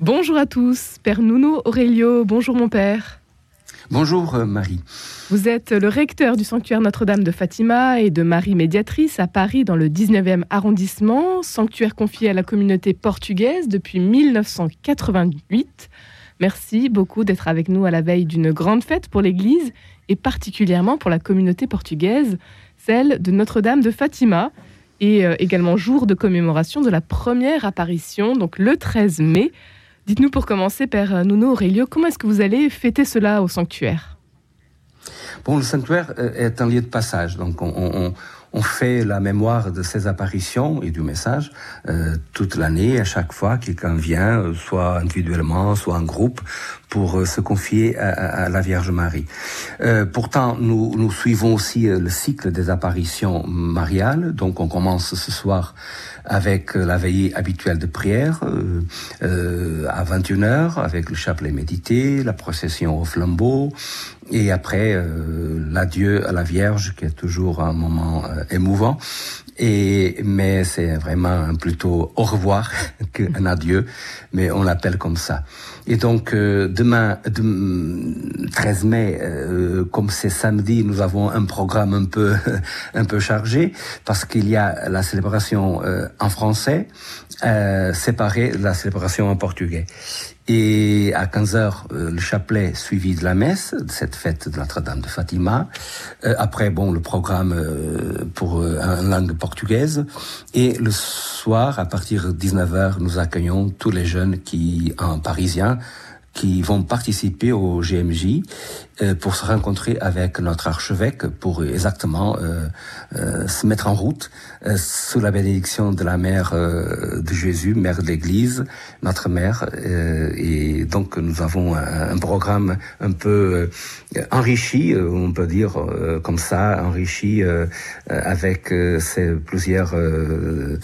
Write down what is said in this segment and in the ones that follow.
Bonjour à tous, Père Nuno Aurelio, bonjour mon père. Bonjour euh, Marie. Vous êtes le recteur du sanctuaire Notre-Dame de Fatima et de Marie Médiatrice à Paris dans le 19e arrondissement, sanctuaire confié à la communauté portugaise depuis 1988. Merci beaucoup d'être avec nous à la veille d'une grande fête pour l'Église et particulièrement pour la communauté portugaise, celle de Notre-Dame de Fatima, et euh, également jour de commémoration de la première apparition, donc le 13 mai. Dites-nous pour commencer, Père Nuno Aurelio, comment est-ce que vous allez fêter cela au sanctuaire? Bon, le sanctuaire euh, est un lieu de passage, donc on, on, on fait la mémoire de ces apparitions et du message euh, toute l'année, à chaque fois quelqu'un vient, euh, soit individuellement, soit en groupe, pour euh, se confier à, la Vierge Marie. Euh, pourtant, nous, suivons aussi euh, le cycle des apparitions mariales, donc on commence ce soir avec la veillée habituelle de prière euh, à 21h, avec le chapelet médité, la procession au flambeau, et après euh, l'adieu à la Vierge, qui est toujours un moment euh, émouvant. Et mais c'est vraiment plutôt au revoir qu'un adieu, mais on l'appelle comme ça. Et donc euh, demain, de, 13 mai, euh, comme c'est samedi, nous avons un programme un peu un peu chargé parce qu'il y a la célébration euh, en français euh, séparée de la célébration en portugais. Et à 15 heures, euh, le chapelet suivi de la messe, de cette fête de Notre-Dame de Fatima. Euh, après, bon, le programme pour en langue Et le soir, à partir de 19 heures, nous accueillons tous les jeunes qui, en parisien, qui vont participer au GMJ pour se rencontrer avec notre archevêque pour exactement euh, euh, se mettre en route euh, sous la bénédiction de la mère euh, de Jésus, mère de l'Église, notre mère. euh, et donc nous avons un, programme un peu euh, enrichi, euh, on peut dire euh, comme ça, enrichi euh, euh, avec euh, ces plusieurs euh,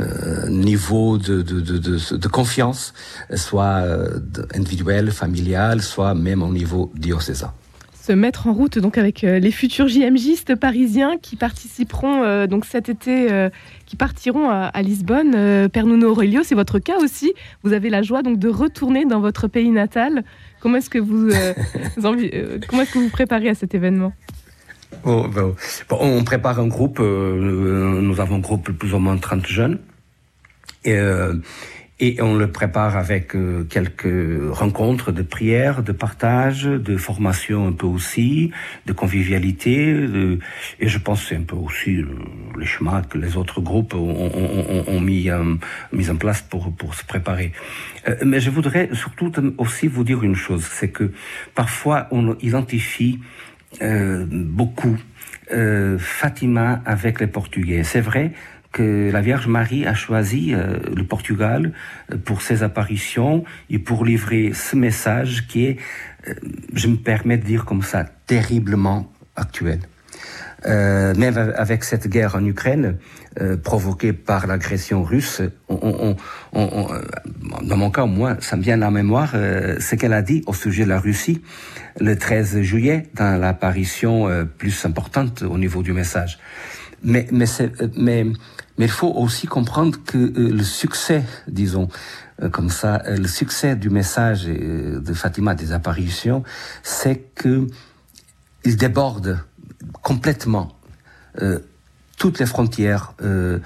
euh, niveaux de, de, de, de, confiance, soit euh, individuel, familial, soit même au niveau diocésain mettre en route donc avec euh, les futurs JMJistes parisiens qui participeront euh, donc cet été, euh, qui partiront à, Lisbonne. Euh, Père Nuno Aurelio, c'est votre cas aussi. Vous avez la joie donc de retourner dans votre pays natal. Comment est-ce que vous, comment est-ce que vous préparez à cet événement? Oh, bon, on prépare un groupe, nous avons un groupe de plus ou moins 30 jeunes. Et, et on le prépare avec euh, quelques rencontres de prière, de partage, de formation un peu aussi, de convivialité. De, et je pense c'est un peu aussi euh, les chemins que les autres groupes ont, ont, ont, ont mis, euh, mis en place pour, pour se préparer. Mais je voudrais surtout aussi vous dire une chose, c'est que parfois on identifie euh, beaucoup Fatima avec les Portugais. C'est vrai que la Vierge Marie a choisi euh, le Portugal euh, pour ses apparitions et pour livrer ce message qui est, euh, je me permets de dire comme ça, terriblement actuel. Euh, même avec cette guerre en Ukraine euh, provoquée par l'agression russe, on, on, on, dans mon cas au moins, ça me vient à la mémoire euh, ce qu'elle a dit au sujet de la Russie le 13 juillet dans l'apparition plus importante au niveau du message. Mais, mais, mais, mais il faut aussi comprendre que euh, le succès, disons, euh, comme ça, euh, le succès du message euh, de Fatima des apparitions, c'est que il déborde complètement euh, toutes les frontières, euh,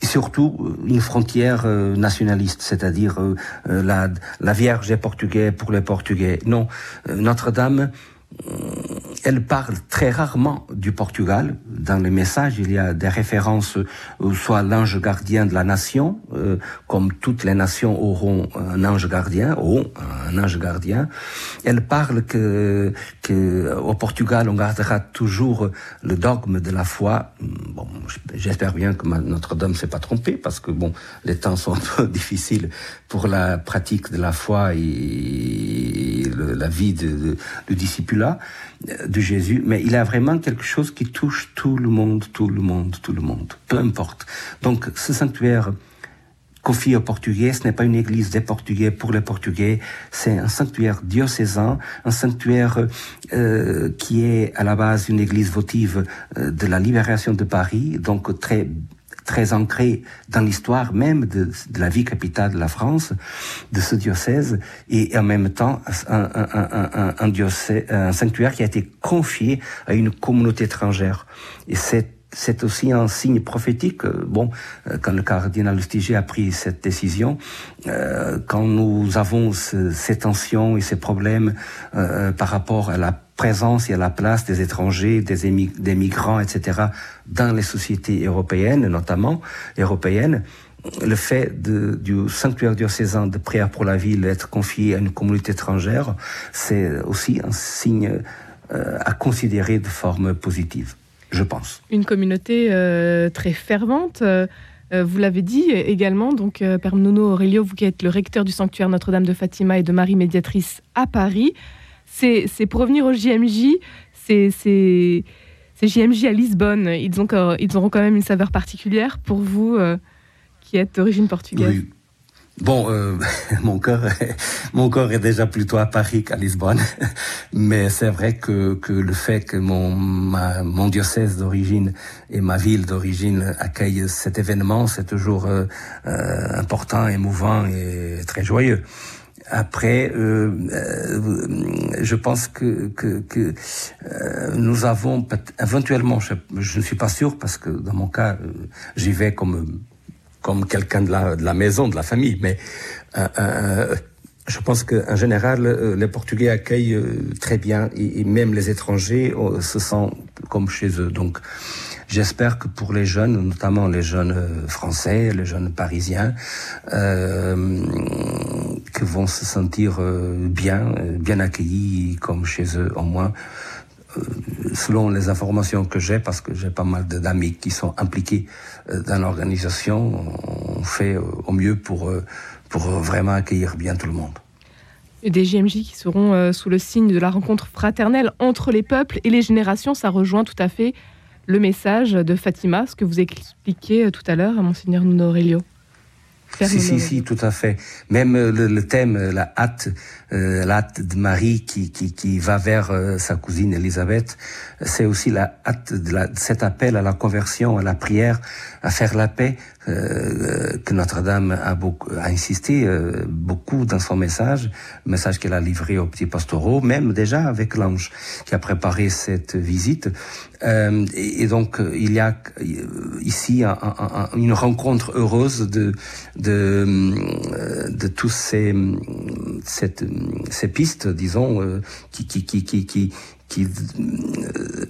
et surtout une frontière euh, nationaliste, c'est-à-dire euh, la, la Vierge est portugais pour les Portugais. Non, euh, Notre-Dame elle parle très rarement du Portugal. Dans les messages, il y a des références, euh, soit l'ange gardien de la nation, euh, comme toutes les nations auront un ange gardien, auront un ange gardien. Elle parle que, que au Portugal, on gardera toujours le dogme de la foi. Bon, j'espère bien que Notre-Dame s'est pas trompée, parce que bon, les temps sont un peu difficiles pour la pratique de la foi et la vie de, de, de discipulat de Jésus, mais il a vraiment quelque chose qui touche tout le monde, tout le monde, tout le monde, peu importe. Donc ce sanctuaire confié aux Portugais, ce n'est pas une église des Portugais pour les Portugais, c'est un sanctuaire diocésain, un sanctuaire euh, qui est à la base une église votive euh, de la libération de Paris, donc très très ancré dans l'histoire même de, la vie capitale de la France, de ce diocèse, et en même temps un, un, un, un, diocèse, un sanctuaire qui a été confié à une communauté étrangère. Et c'est c'est aussi un signe prophétique. Bon, euh, quand le cardinal Lustiger a pris cette décision, euh, quand nous avons ces tensions et ces problèmes euh, par rapport à la présence et à la place des étrangers, des, des migrants, etc., dans les sociétés européennes, notamment européennes, le fait de, du sanctuaire diocésain de prière pour la ville être confié à une communauté étrangère, c'est aussi un signe à considérer de forme positive je pense. Une communauté euh, très fervente. Euh, euh, vous l'avez dit également, donc Père Nuno Aurelio, vous qui êtes le recteur du sanctuaire Notre-Dame de Fatima et de Marie Médiatrice à Paris, c'est pour revenir au JMJ, c'est JMJ à Lisbonne. Ils, ont, ils auront quand même une saveur particulière pour vous qui êtes d'origine portugaise. Oui. Bon, euh, mon cœur, mon corps est déjà plutôt à Paris qu'à Lisbonne, mais c'est vrai que, que le fait que mon, ma, mon diocèse d'origine et ma ville d'origine accueillent cet événement, c'est toujours euh, euh, important, émouvant et très joyeux. Après, euh, euh, je pense que, que, que euh, nous avons éventuellement, je, je, ne suis pas sûr parce que dans mon cas, j'y vais comme comme quelqu'un de la, de la maison, de la famille, mais euh, euh, je pense qu'en général, euh, les Portugais accueillent très bien et, même les étrangers se sentent comme chez eux. Donc, j'espère que pour les jeunes, notamment les jeunes français, les jeunes parisiens, euh, que vont se sentir bien, bien accueillis comme chez eux au moins selon les informations que j'ai, parce que j'ai pas mal d'amis qui sont impliqués euh, dans l'organisation, on fait euh, au mieux pour, euh, pour vraiment accueillir bien tout le monde. Des JMJ qui seront sous le signe de la rencontre fraternelle entre les peuples et les générations, ça rejoint tout à fait le message de Fatima, ce que vous expliquiez tout à l'heure à Monseigneur Nuno Aurelio. Si, si, si, tout à fait. Même le, le thème, la hâte, euh, la hâte de Marie qui, qui, qui va vers euh, sa cousine Elisabeth, c'est aussi la hâte de, la, de, cet appel à la conversion, à la prière, à faire la paix, euh, que Notre-Dame a, beaucoup, a insisté euh, beaucoup dans son message, message qu'elle a livré aux petits pastoraux, même déjà avec l'ange qui a préparé cette visite. Euh, et, et, donc il y a ici un, un, une rencontre heureuse de de, de tous ces ces pistes, disons, euh, qui, qui, qui, qui, qui, qui euh,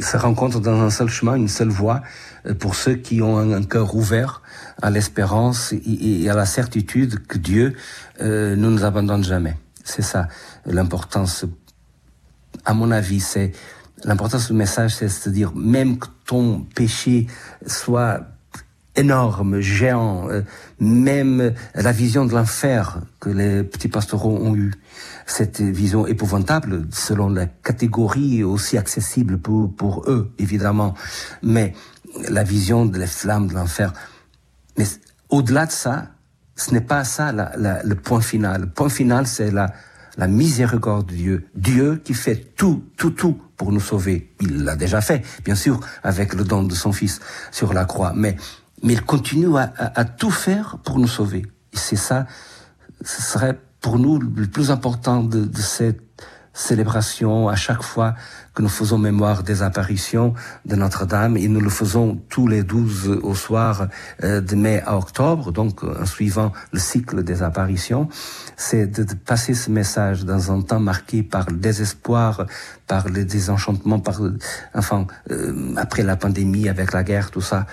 se rencontrent dans un seul chemin, une seule voie, euh, pour ceux qui ont un, cœur ouvert à l'espérance et, à la certitude que Dieu euh, ne nous abandonne jamais. C'est ça l'importance. À mon avis, c'est l'importance du message, c'est de dire même que ton péché soit énorme, géant, euh, même la vision de l'enfer que les petits pastoraux ont eu, cette vision épouvantable selon la catégorie aussi accessible pour, pour eux, évidemment, mais la vision de les flammes de l'enfer. Mais au-delà de ça, ce n'est pas ça la, la, le point final. Le point final, c'est la, la miséricorde de Dieu. Dieu qui fait tout, tout, tout pour nous sauver. Il l'a déjà fait, bien sûr, avec le don de son Fils sur la croix. Mais mais il continue à, à, à tout faire pour nous sauver. Et c'est ça, ce serait pour nous le plus important de, de, cette célébration à chaque fois que nous faisons mémoire des apparitions de Notre-Dame. Et nous le faisons tous les 12 au soir euh, de mai à octobre, donc euh, en suivant le cycle des apparitions, c'est de, passer ce message dans un temps marqué par le désespoir, par le désenchantement, par, enfin, euh, après la pandémie, avec la guerre, tout ça,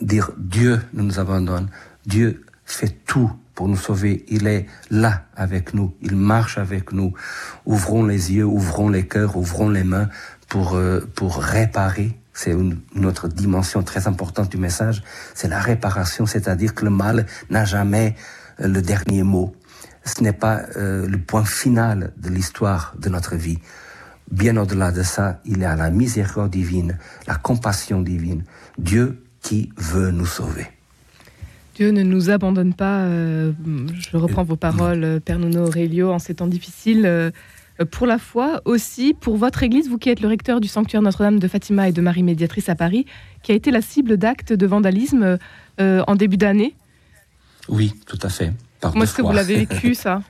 dire Dieu ne nous abandonne. Dieu fait tout pour nous sauver. Il est là avec nous. Il marche avec nous. Ouvrons les yeux, ouvrons les cœurs, ouvrons les mains pour, euh, pour réparer. C'est une, une, autre dimension très importante du message. C'est la réparation, c'est-à-dire que le mal n'a jamais euh, le dernier mot. Ce n'est pas euh, le point final de l'histoire de notre vie. Bien au-delà de ça, il y a la miséricorde divine, la compassion divine. Dieu qui veut nous sauver. Dieu ne nous abandonne pas. Euh, je reprends vos paroles, Père Nuno Aurelio, en ces temps difficiles. Euh, pour la foi, aussi pour votre église, vous qui êtes le recteur du sanctuaire Notre-Dame de Fatima et de Marie Médiatrice à Paris, qui a été la cible d'actes de vandalisme en début d'année Oui, tout à fait. Comment est-ce que vous l'avez vécu, ça?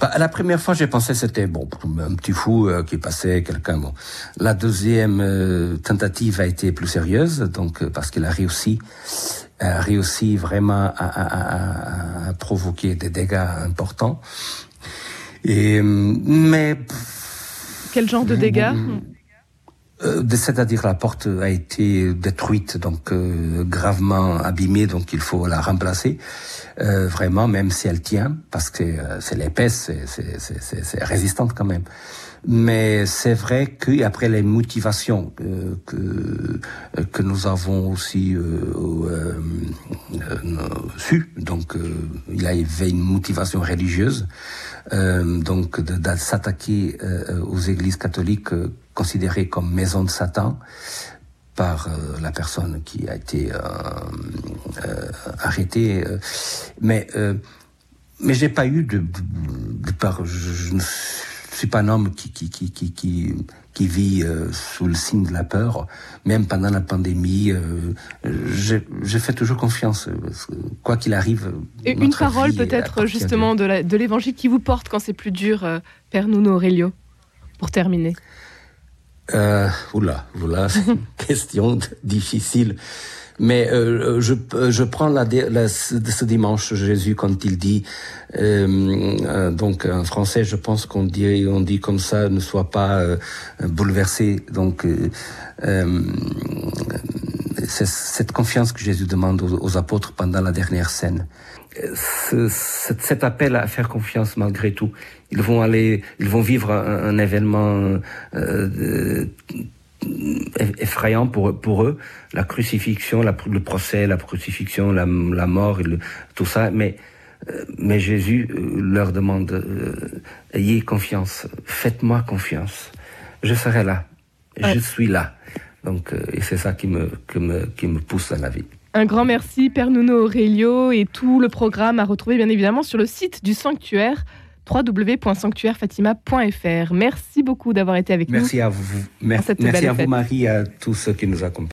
Bah, la première fois, j'ai pensé c'était bon, un petit fou euh, qui passait quelqu'un. Bon, la deuxième euh, tentative a été plus sérieuse, donc euh, parce qu'il a réussi, a réussi vraiment à, provoquer des dégâts importants. Et mais quel genre de dégâts? Euh, c'est-à-dire la porte a été détruite, donc euh, gravement abîmée, donc il faut la remplacer. Euh, vraiment, même si elle tient, parce que c'est l'épaisse, c'est résistante quand même. Mais c'est vrai qu'après les motivations que que nous avons aussi su, donc il y avait une motivation religieuse, donc de, de s'attaquer aux églises catholiques considéré comme maison de Satan par euh, la personne qui a été euh, euh, arrêtée. mais mais j'ai pas eu de, de, part. Je, ne suis pas un homme qui qui qui qui qui, qui vit sous le signe de la peur. Même pendant la pandémie, j'ai fait toujours confiance. quoi qu'il arrive. Et une parole peut-être justement de l'évangile qui vous porte quand c'est plus dur, Père Nuno Aurelio, pour terminer. Euh, oula, une question difficile. Mais euh, je, je prends la, la, ce dimanche Jésus quand il dit, euh, euh, donc en français, je pense qu'on dit, on dit comme ça, ne sois pas euh, bouleversé. Donc euh, c'est cette confiance que Jésus demande aux, aux apôtres pendant la dernière scène. Ce, cet appel à faire confiance malgré tout. Ils vont aller, ils vont vivre un, un événement euh, effrayant pour, pour eux, la crucifixion, la, le procès, la crucifixion, la, la mort, le, tout ça. Mais, euh, mais Jésus euh, leur demande, euh, ayez confiance, faites-moi confiance, je serai là, je suis là. Donc, et c'est ça qui me, qui me, qui me pousse dans la vie. Un grand merci, Père Nuno Aurelio, et tout le programme à retrouver bien évidemment sur le site du sanctuaire www.sanctuairefatima.fr. Merci beaucoup d'avoir été avec merci nous. À vous. Merci, merci à vous, Marie, et à tous ceux qui nous accompagnent.